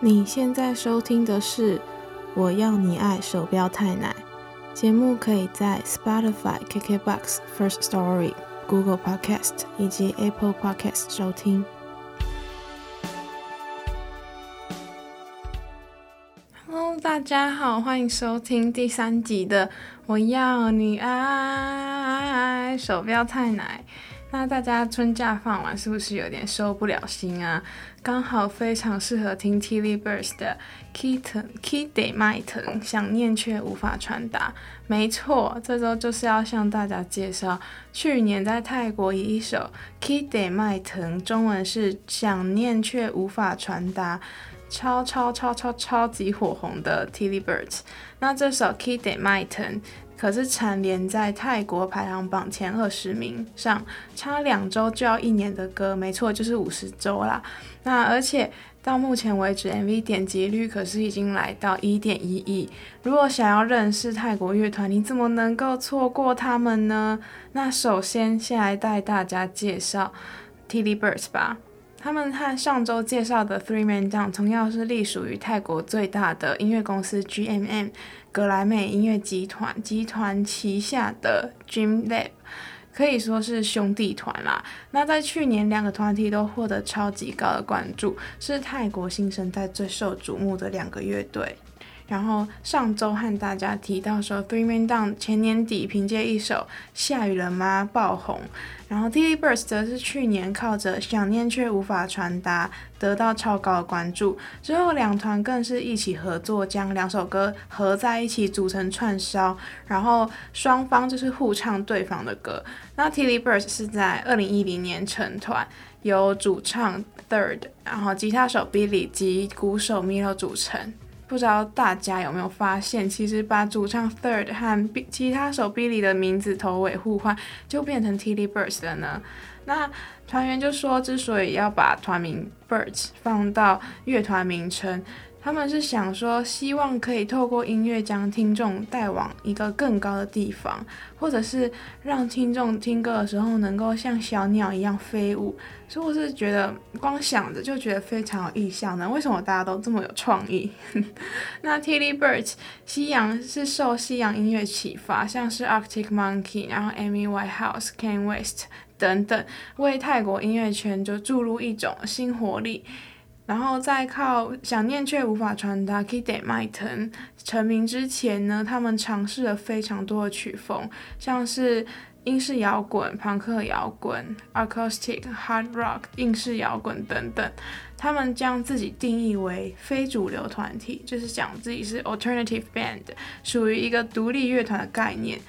你现在收听的是《我要你爱》手标太奶节目，可以在 Spotify、KKBox、First Story、Google Podcast 以及 Apple Podcast 收听。Hello，大家好，欢迎收听第三集的《我要你爱》手标太奶。那大家春假放完是不是有点收不了心啊？刚好非常适合听 Tilly Birds 的 Kitten Kidde Myton，想念却无法传达。没错，这周就是要向大家介绍去年在泰国以一首 Kidde Myton，中文是想念却无法传达，超超超超超级火红的 Tilly Birds。那这首 Kidde Myton。可是蝉联在泰国排行榜前二十名上，差两周就要一年的歌，没错，就是五十周啦。那而且到目前为止，MV 点击率可是已经来到一点一亿。如果想要认识泰国乐团，你怎么能够错过他们呢？那首先先来带大家介绍 Tilly Birds 吧。他们和上周介绍的 Three Man Down 同样是隶属于泰国最大的音乐公司 GMM 格莱美音乐集团集团旗下的 Dream Lab，可以说是兄弟团啦。那在去年，两个团体都获得超级高的关注，是泰国新生代最受瞩目的两个乐队。然后上周和大家提到说，Three Man Down 前年底凭借一首《下雨了吗》爆红，然后 Tilly Birds 则是去年靠着《想念却无法传达》得到超高的关注。之后两团更是一起合作，将两首歌合在一起组成串烧，然后双方就是互唱对方的歌。那 Tilly Birds 是在二零一零年成团，由主唱 Third，然后吉他手 Billy 及鼓手 Milo 组成。不知道大家有没有发现，其实把主唱 Third 和其他手臂里的名字头尾互换，就变成 Tilly Birds 了呢？那团员就说，之所以要把团名 Birds 放到乐团名称。他们是想说，希望可以透过音乐将听众带往一个更高的地方，或者是让听众听歌的时候能够像小鸟一样飞舞。所以我是觉得光想着就觉得非常有意向呢。为什么大家都这么有创意？那 Tilly Birds 西洋是受西洋音乐启发，像是 Arctic Monkey，然后 Amy Winehouse、Kanye West 等等，为泰国音乐圈就注入一种新活力。然后再靠想念却无法传达，Kidde Myton 成名之前呢，他们尝试了非常多的曲风，像是英式摇滚、朋克摇滚、Acoustic Hard Rock、英式摇滚等等。他们将自己定义为非主流团体，就是讲自己是 Alternative Band，属于一个独立乐团的概念。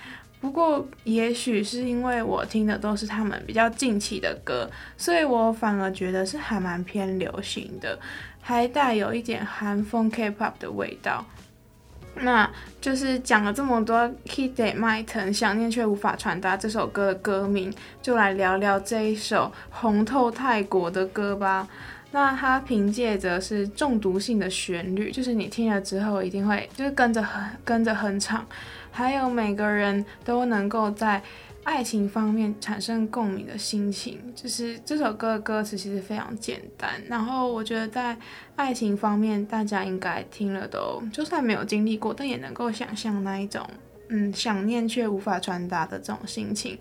不过，也许是因为我听的都是他们比较近期的歌，所以我反而觉得是还蛮偏流行的，还带有一点韩风 K-pop 的味道。那就是讲了这么多，Kidde Myton 想念却无法传达这首歌的歌名，就来聊聊这一首红透泰国的歌吧。那它凭借着是中毒性的旋律，就是你听了之后一定会就是跟着哼跟着哼唱。还有每个人都能够在爱情方面产生共鸣的心情，就是这首歌的歌词其实非常简单。然后我觉得在爱情方面，大家应该听了都，就算没有经历过，但也能够想象那一种，嗯，想念却无法传达的这种心情。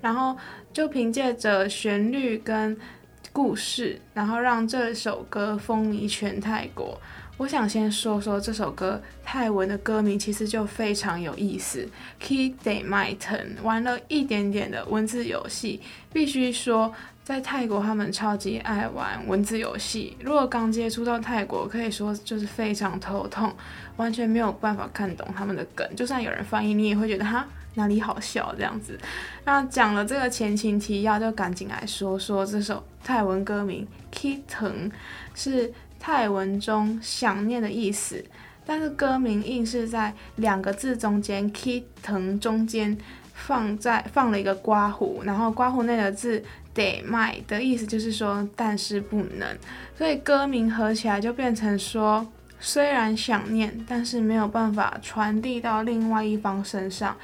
然后就凭借着旋律跟故事，然后让这首歌风靡全泰国。我想先说说这首歌泰文的歌名，其实就非常有意思。Kidde Myton 玩了一点点的文字游戏，必须说在泰国他们超级爱玩文字游戏。如果刚接触到泰国，可以说就是非常头痛，完全没有办法看懂他们的梗。就算有人翻译，你也会觉得哈哪里好笑这样子。那讲了这个前情提要，就赶紧来说说这首泰文歌名 Kitten 是。泰文中想念的意思，但是歌名硬是在两个字中间 “key 藤”中间放在放了一个刮胡，然后刮胡内的字 “de my” 的意思就是说但是不能，所以歌名合起来就变成说虽然想念，但是没有办法传递到另外一方身上。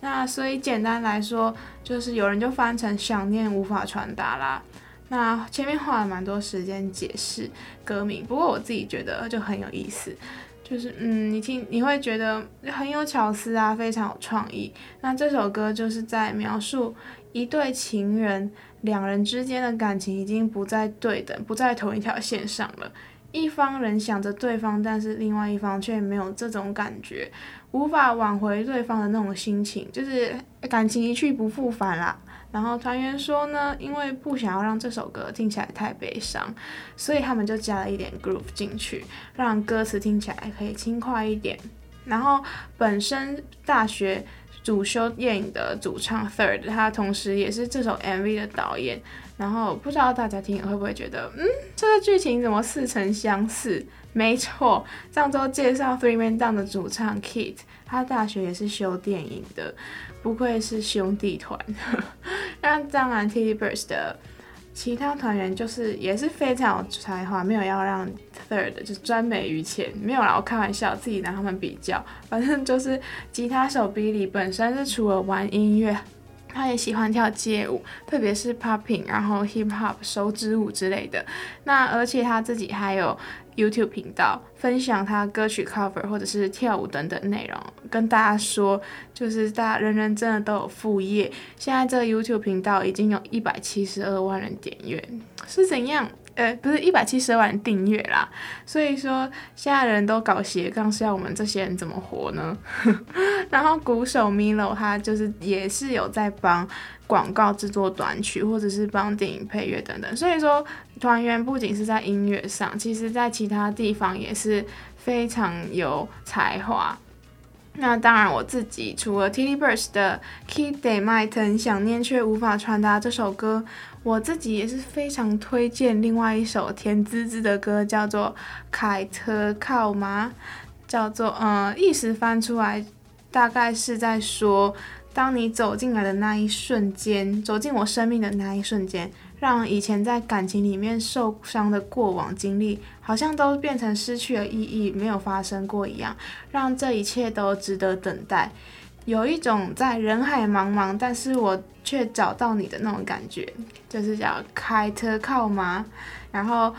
那所以简单来说，就是有人就翻成想念无法传达啦。那前面花了蛮多时间解释歌名，不过我自己觉得就很有意思，就是嗯，你听你会觉得很有巧思啊，非常有创意。那这首歌就是在描述一对情人，两人之间的感情已经不再对等，不在同一条线上了。一方人想着对方，但是另外一方却没有这种感觉，无法挽回对方的那种心情，就是感情一去不复返啦。然后团员说呢，因为不想要让这首歌听起来太悲伤，所以他们就加了一点 groove 进去，让歌词听起来可以轻快一点。然后本身大学主修电影的主唱 Third，他同时也是这首 MV 的导演。然后不知道大家听会不会觉得，嗯，这个剧情怎么似曾相识？没错，上周介绍 Three Man Down 的主唱 Kit，他大学也是修电影的，不愧是兄弟团。那当然，TVBERS 的其他团员就是也是非常有才华，没有要让 Third 就专美于前，没有啦，我开玩笑，自己拿他们比较，反正就是吉他手 Billy 本身是除了玩音乐。他也喜欢跳街舞，特别是 popping，然后 hip hop 手指舞之类的。那而且他自己还有 YouTube 频道，分享他歌曲 cover 或者是跳舞等等内容，跟大家说，就是大家人人真的都有副业。现在这个 YouTube 频道已经有一百七十二万人点阅，是怎样？呃，不是一百七十万订阅啦，所以说现在人都搞斜杠，是要我们这些人怎么活呢？然后鼓手 Milo 他就是也是有在帮广告制作短曲，或者是帮电影配乐等等。所以说团员不仅是在音乐上，其实在其他地方也是非常有才华。那当然，我自己除了 TVBERS 的《Keep They Might》想念却无法传达这首歌，我自己也是非常推荐另外一首甜滋滋的歌，叫做《凯特靠吗》，叫做嗯，意思翻出来大概是在说，当你走进来的那一瞬间，走进我生命的那一瞬间。让以前在感情里面受伤的过往经历，好像都变成失去了意义，没有发生过一样，让这一切都值得等待。有一种在人海茫茫，但是我却找到你的那种感觉，就是叫开特靠吗？然后，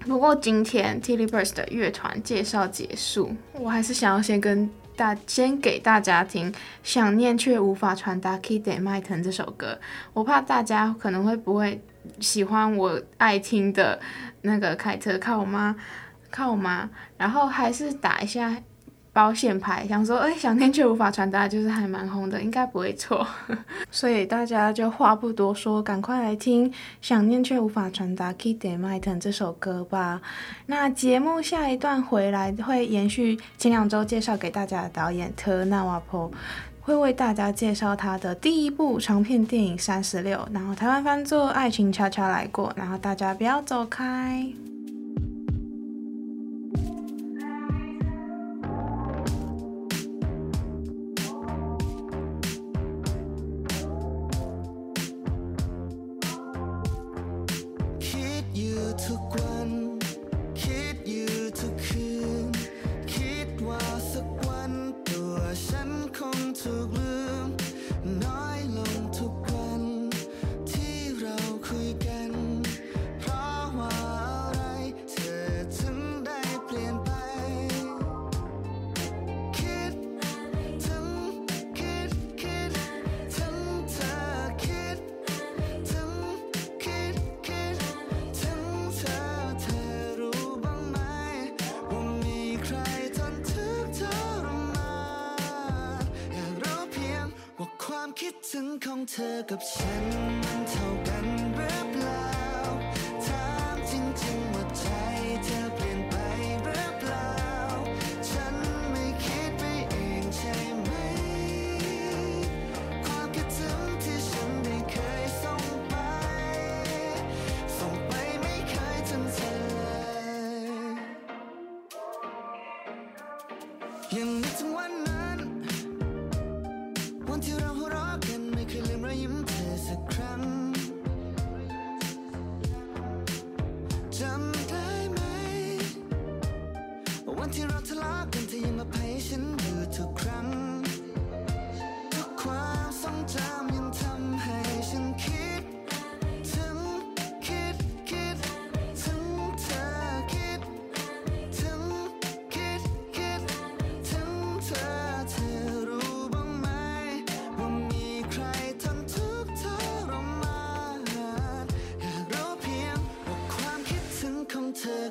不过今天 TVBERS 的乐团介绍结束，我还是想要先跟。大先给大家听，想念却无法传达。KID MIGHTON 这首歌，我怕大家可能会不会喜欢我爱听的那个凯特靠吗？靠吗？然后还是打一下。保险牌，想说，哎，想念却无法传达，就是还蛮红的，应该不会错。所以大家就话不多说，赶快来听《想念却无法传达》Keep They Might 这首歌吧。那节目下一段回来会延续前两周介绍给大家的导演特纳瓦普，会为大家介绍他的第一部长片电影《三十六》，然后台湾翻作《爱情悄悄来过》，然后大家不要走开。 เธอกับฉันมันเท่ากันหรือ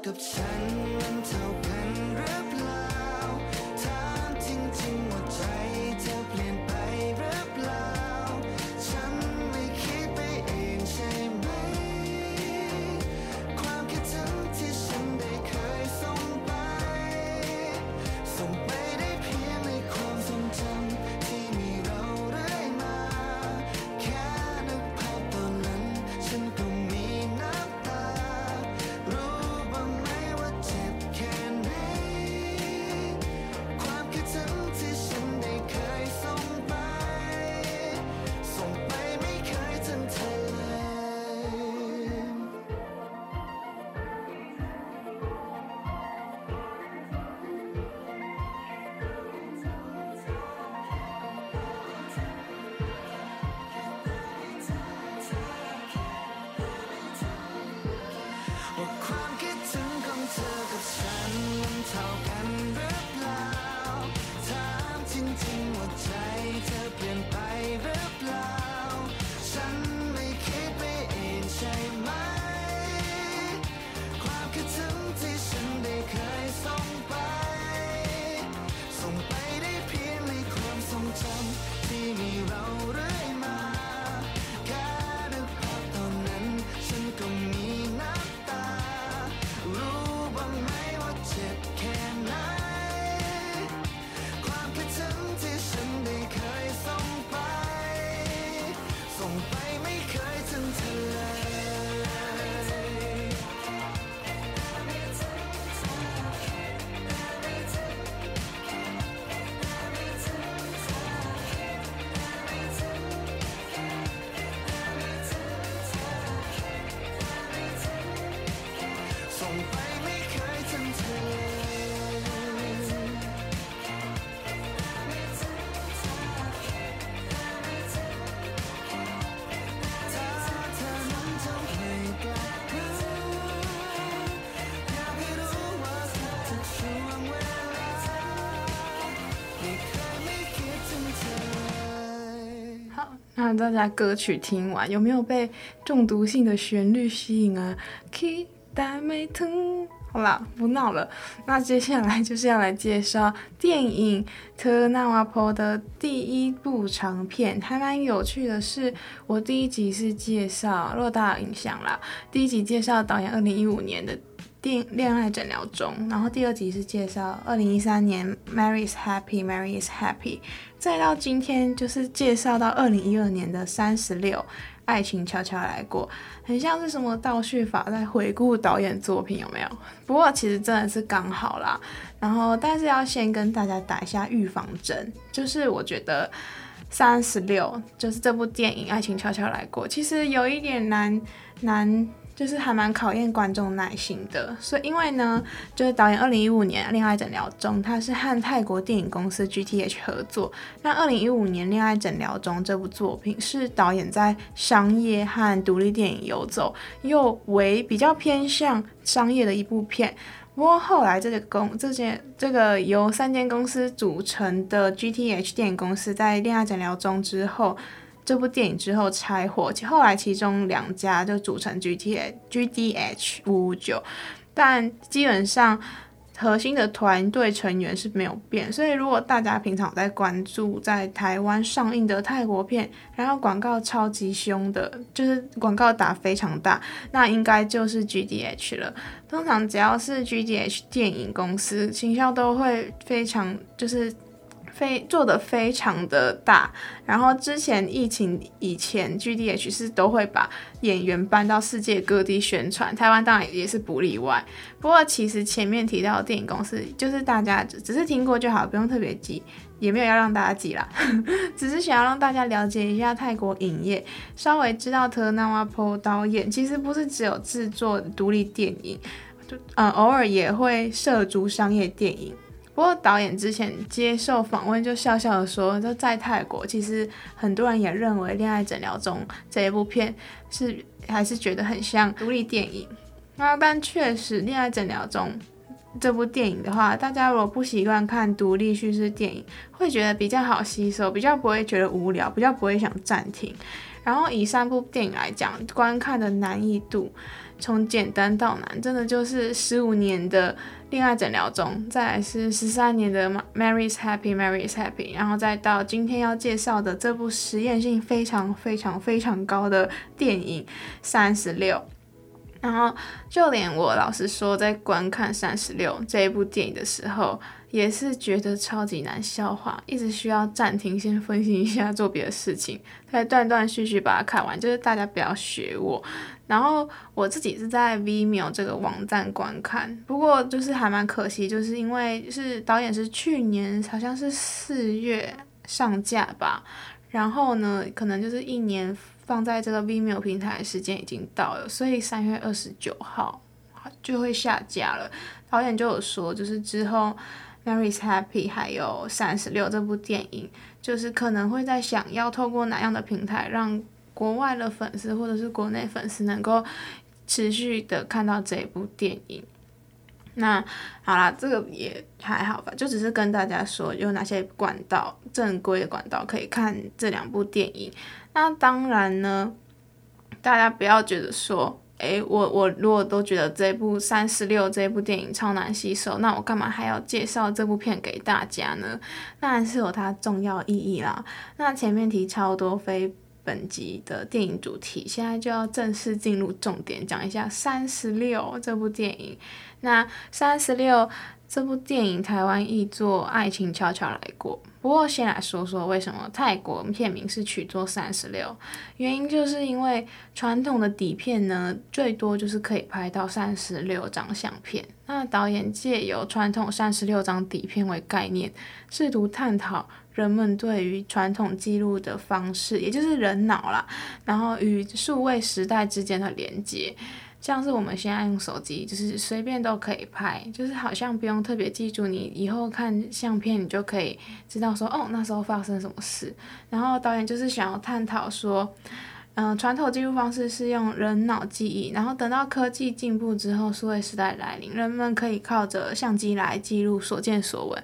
กับฉันมันเท่า 那大家歌曲听完，有没有被中毒性的旋律吸引啊？期待没疼。好啦，不闹了。那接下来就是要来介绍电影《特纳瓦坡》的第一部长片，还蛮有趣的是，我第一集是介绍，偌大家有印象啦，第一集介绍导演二零一五年的恋恋爱诊疗中，然后第二集是介绍二零一三年《Mary is Happy, Mary is Happy》，再到今天就是介绍到二零一二年的三十六。爱情悄悄来过，很像是什么倒叙法在回顾导演作品，有没有？不过其实真的是刚好啦。然后，但是要先跟大家打一下预防针，就是我觉得三十六就是这部电影《爱情悄悄来过》，其实有一点难难。就是还蛮考验观众耐心的，所以因为呢，就是导演二零一五年《恋爱诊疗中》，他是和泰国电影公司 GTH 合作。那二零一五年《恋爱诊疗中》这部作品是导演在商业和独立电影游走，又为比较偏向商业的一部片。不过后来这个公这间这个由三间公司组成的 GTH 电影公司在《恋爱诊疗中》之后。这部电影之后拆伙，其后来其中两家就组成 GTH GDH 五五九，但基本上核心的团队成员是没有变。所以如果大家平常在关注在台湾上映的泰国片，然后广告超级凶的，就是广告打非常大，那应该就是 GDH 了。通常只要是 GDH 电影公司，行销都会非常就是。非做的非常的大，然后之前疫情以前，GDH 是都会把演员搬到世界各地宣传，台湾当然也是不例外。不过其实前面提到的电影公司，就是大家只只是听过就好，不用特别记，也没有要让大家记啦，只是想要让大家了解一下泰国影业，稍微知道特纳瓦坡导演其实不是只有制作独立电影，就嗯偶尔也会涉足商业电影。不过导演之前接受访问就笑笑的说，就在泰国，其实很多人也认为《恋爱诊疗中》这一部片是还是觉得很像独立电影。那但确实，《恋爱诊疗中》这部电影的话，大家如果不习惯看独立叙事电影，会觉得比较好吸收，比较不会觉得无聊，比较不会想暂停。然后以三部电影来讲，观看的难易度。从简单到难，真的就是十五年的恋爱诊疗中，再来是十三年的 Mary's Happy Mary's Happy，然后再到今天要介绍的这部实验性非常非常非常高的电影《三十六》。然后，就连我老实说，在观看《三十六》这一部电影的时候，也是觉得超级难消化，一直需要暂停，先分析一下，做别的事情，再断断续续把它看完。就是大家不要学我。然后我自己是在 Vimeo 这个网站观看，不过就是还蛮可惜，就是因为是导演是去年好像是四月上架吧，然后呢，可能就是一年。放在这个 Vimeo 平台的时间已经到了，所以三月二十九号就会下架了。导演就有说，就是之后《Mary's Happy》还有《三十六》这部电影，就是可能会在想要透过哪样的平台，让国外的粉丝或者是国内粉丝能够持续的看到这一部电影。那好啦，这个也还好吧，就只是跟大家说有哪些管道，正规的管道可以看这两部电影。那当然呢，大家不要觉得说，诶，我我如果都觉得这部三十六这部电影超难吸收，那我干嘛还要介绍这部片给大家呢？当然是有它重要意义啦。那前面提超多非本集的电影主题，现在就要正式进入重点，讲一下三十六这部电影。那三十六这部电影台湾译作《爱情悄悄来过》。不过先来说说为什么泰国片名是取作三十六，原因就是因为传统的底片呢，最多就是可以拍到三十六张相片。那导演借由传统三十六张底片为概念，试图探讨人们对于传统记录的方式，也就是人脑啦，然后与数位时代之间的连接。像是我们现在用手机，就是随便都可以拍，就是好像不用特别记住，你以后看相片，你就可以知道说，哦，那时候发生什么事。然后导演就是想要探讨说，嗯、传统记录方式是用人脑记忆，然后等到科技进步之后，数位时代来临，人们可以靠着相机来记录所见所闻。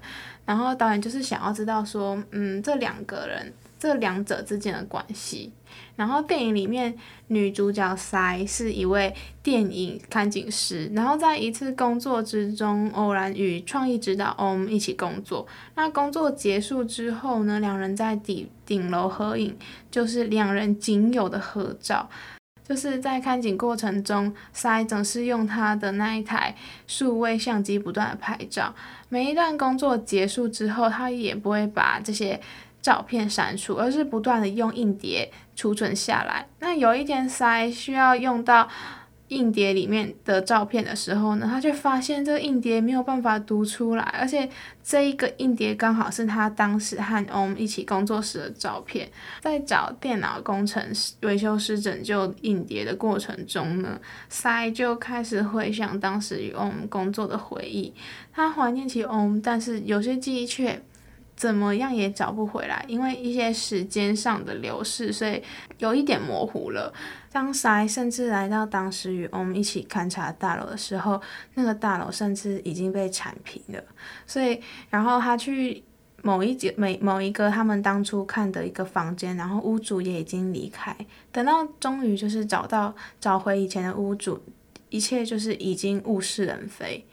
然后导演就是想要知道说，嗯，这两个人。这两者之间的关系，然后电影里面女主角塞是一位电影看景师，然后在一次工作之中偶然与创意指导 Om 一起工作。那工作结束之后呢，两人在顶顶楼合影，就是两人仅有的合照。就是在看景过程中，塞总是用他的那一台数位相机不断的拍照。每一段工作结束之后，他也不会把这些。照片删除，而是不断的用硬碟储存下来。那有一天，塞需要用到硬碟里面的照片的时候呢，他却发现这个硬碟没有办法读出来，而且这一个硬碟刚好是他当时和 Om 一起工作时的照片。在找电脑工程师、维修师拯救硬碟的过程中呢，塞就开始回想当时与 Om 工作的回忆。他怀念起 Om，但是有些记忆却。怎么样也找不回来，因为一些时间上的流逝，所以有一点模糊了。当塞甚至来到当时与我们一起勘察大楼的时候，那个大楼甚至已经被铲平了。所以，然后他去某一节、每某一个他们当初看的一个房间，然后屋主也已经离开。等到终于就是找到找回以前的屋主，一切就是已经物是人非。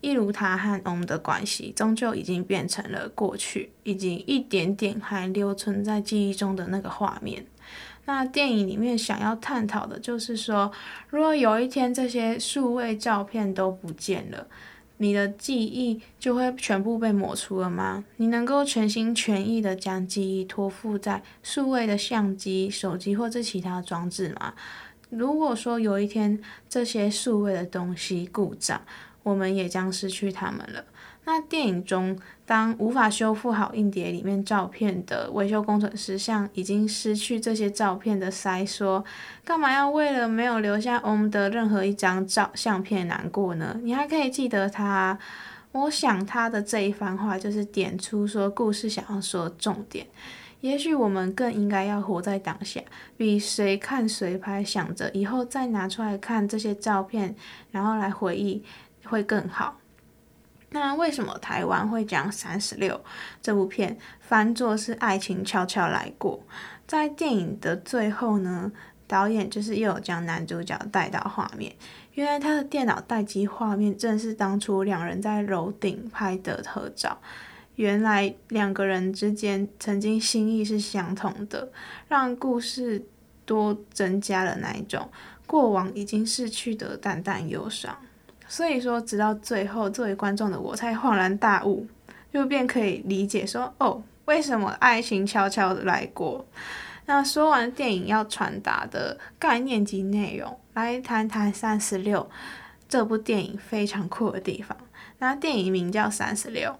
一如他和我们的关系，终究已经变成了过去，已经一点点还留存在记忆中的那个画面。那电影里面想要探讨的就是说，如果有一天这些数位照片都不见了，你的记忆就会全部被抹除了吗？你能够全心全意的将记忆托付在数位的相机、手机或者其他装置吗？如果说有一天这些数位的东西故障，我们也将失去他们了。那电影中，当无法修复好硬碟里面照片的维修工程师向已经失去这些照片的塞说：“干嘛要为了没有留下我们的任何一张照相片难过呢？你还可以记得他。”我想他的这一番话就是点出说故事想要说的重点。也许我们更应该要活在当下，比谁看谁拍，想着以后再拿出来看这些照片，然后来回忆。会更好。那为什么台湾会将《三十六》这部片翻作是爱情悄悄来过？在电影的最后呢，导演就是又有将男主角带到画面，原来他的电脑待机画面正是当初两人在楼顶拍的合照。原来两个人之间曾经心意是相同的，让故事多增加了那一种过往已经逝去的淡淡忧伤。所以说，直到最后，作为观众的我才恍然大悟，就便可以理解说，哦，为什么爱情悄悄的来过。那说完电影要传达的概念及内容，来谈谈《三十六》这部电影非常酷的地方。那电影名叫《三十六》，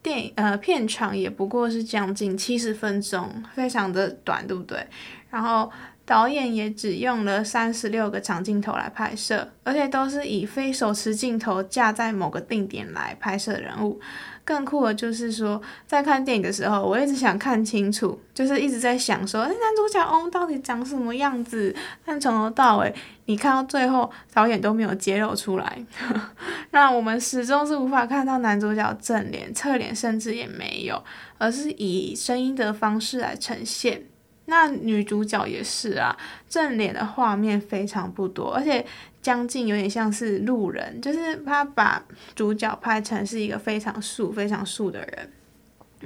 电影呃片长也不过是将近七十分钟，非常的短，对不对？然后导演也只用了三十六个长镜头来拍摄，而且都是以非手持镜头架在某个定点来拍摄人物。更酷的就是说，在看电影的时候，我一直想看清楚，就是一直在想说，那男主角翁到底长什么样子？但从头到尾，你看到最后，导演都没有揭露出来，让我们始终是无法看到男主角正脸、侧脸，甚至也没有，而是以声音的方式来呈现。那女主角也是啊，正脸的画面非常不多，而且。将近有点像是路人，就是他把主角拍成是一个非常素、非常素的人。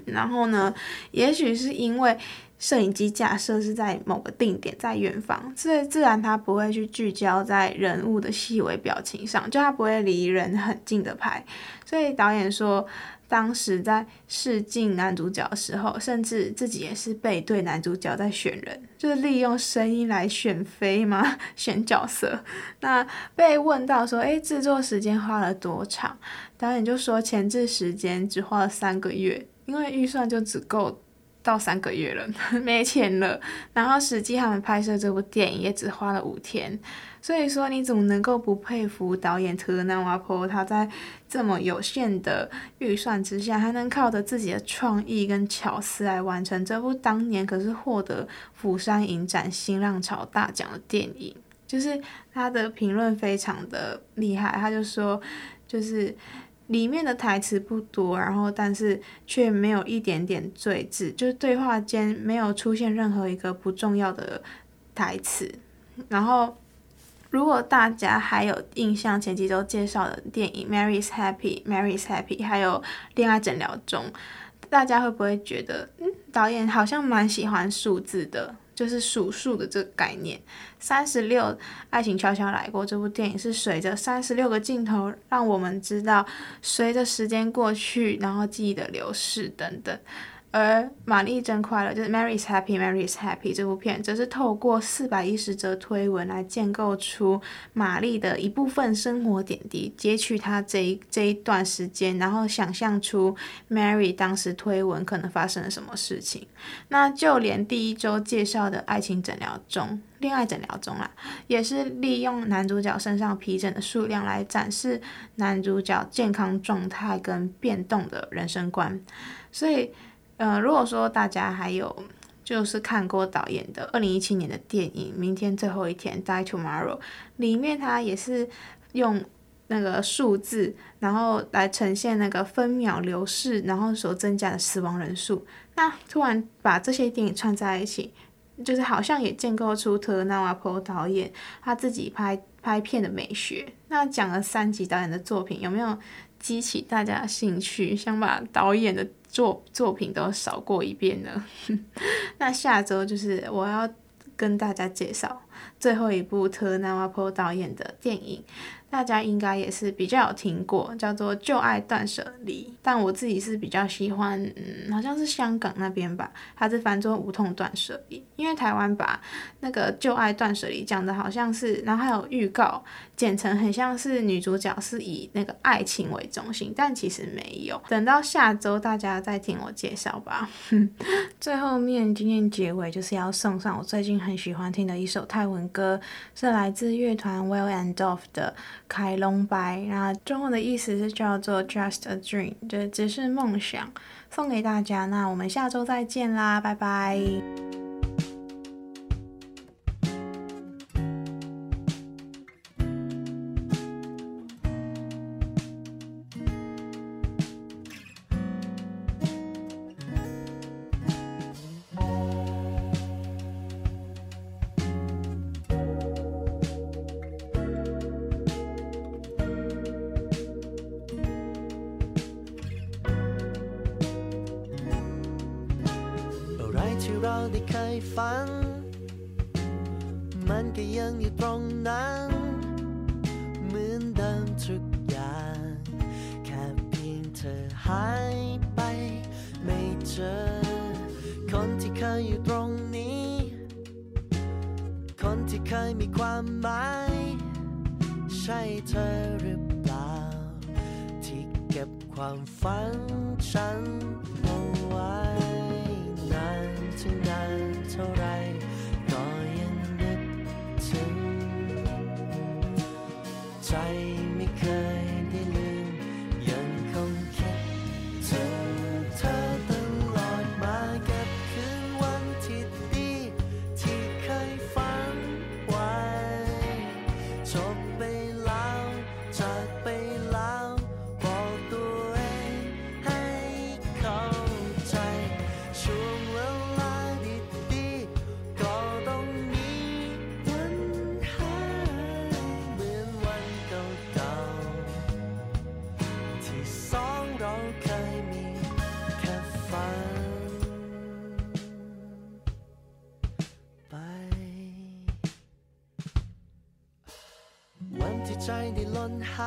然后呢，也许是因为摄影机架设是在某个定点，在远方，所以自然他不会去聚焦在人物的细微表情上，就他不会离人很近的拍。所以导演说。当时在试镜男主角的时候，甚至自己也是背对男主角在选人，就是利用声音来选妃吗，选角色。那被问到说，诶，制作时间花了多长？导演就说前置时间只花了三个月，因为预算就只够到三个月了，没钱了。然后实际他们拍摄这部电影也只花了五天。所以说，你怎么能够不佩服导演特纳瓦坡？他在这么有限的预算之下，还能靠着自己的创意跟巧思来完成这部当年可是获得釜山影展新浪潮大奖的电影。就是他的评论非常的厉害，他就说，就是里面的台词不多，然后但是却没有一点点赘字，就是对话间没有出现任何一个不重要的台词，然后。如果大家还有印象，前几周介绍的电影《Mary's Happy》，《Mary's Happy》，还有《恋爱诊疗中》，大家会不会觉得，嗯，导演好像蛮喜欢数字的，就是数数的这个概念。三十六，爱情悄悄来过。这部电影是随着三十六个镜头，让我们知道，随着时间过去，然后记忆的流逝等等。而玛丽真快乐，就是 Mary's Happy, Mary's Happy 这部片，则是透过四百一十则推文来建构出玛丽的一部分生活点滴，截取她这一这一段时间，然后想象出 Mary 当时推文可能发生了什么事情。那就连第一周介绍的爱情诊疗中，恋爱诊疗中啦，也是利用男主角身上皮疹的数量来展示男主角健康状态跟变动的人生观，所以。呃，如果说大家还有就是看过导演的二零一七年的电影《明天最后一天》（Die Tomorrow），里面他也是用那个数字，然后来呈现那个分秒流逝，然后所增加的死亡人数。那突然把这些电影串在一起，就是好像也建构出特纳瓦波导演他自己拍拍片的美学。那讲了三集导演的作品，有没有激起大家的兴趣，想把导演的？作作品都扫过一遍了，那下周就是我要跟大家介绍最后一部特纳瓦坡导演的电影。大家应该也是比较有听过，叫做《旧爱断舍离》，但我自己是比较喜欢，嗯，好像是香港那边吧，它是翻作《无痛断舍离》，因为台湾把那个《旧爱断舍离》讲的好像是，然后还有预告剪成很像是女主角是以那个爱情为中心，但其实没有。等到下周大家再听我介绍吧。最后面今天结尾就是要送上我最近很喜欢听的一首泰文歌，是来自乐团 Well and Dove 的。凯龙白，那中文的意思是叫做 Just a Dream，就只是梦想，送给大家。那我们下周再见啦，拜拜。 ไม่เคยฝัน มันก็ยังอยู่ตรงนั้น 在。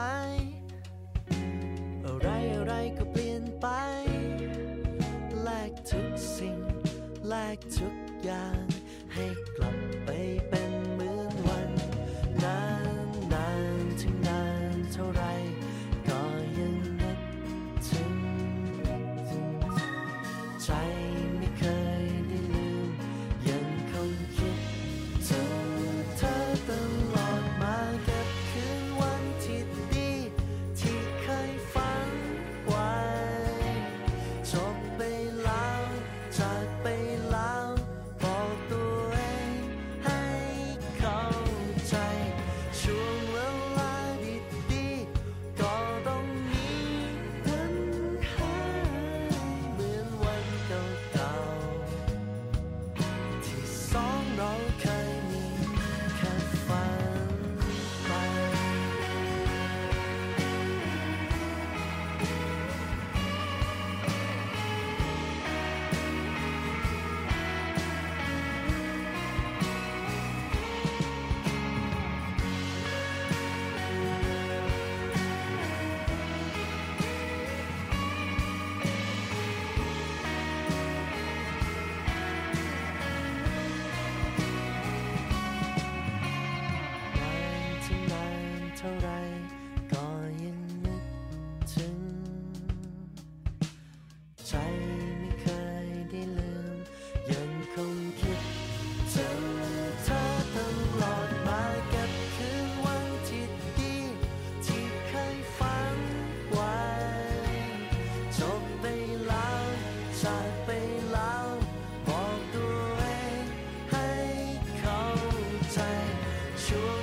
าย อะไรอะไรก็เปลี่ยนไป แลกทุกสิ่ง แลกทุกอย่าง ให้กลับไปเป็น sure.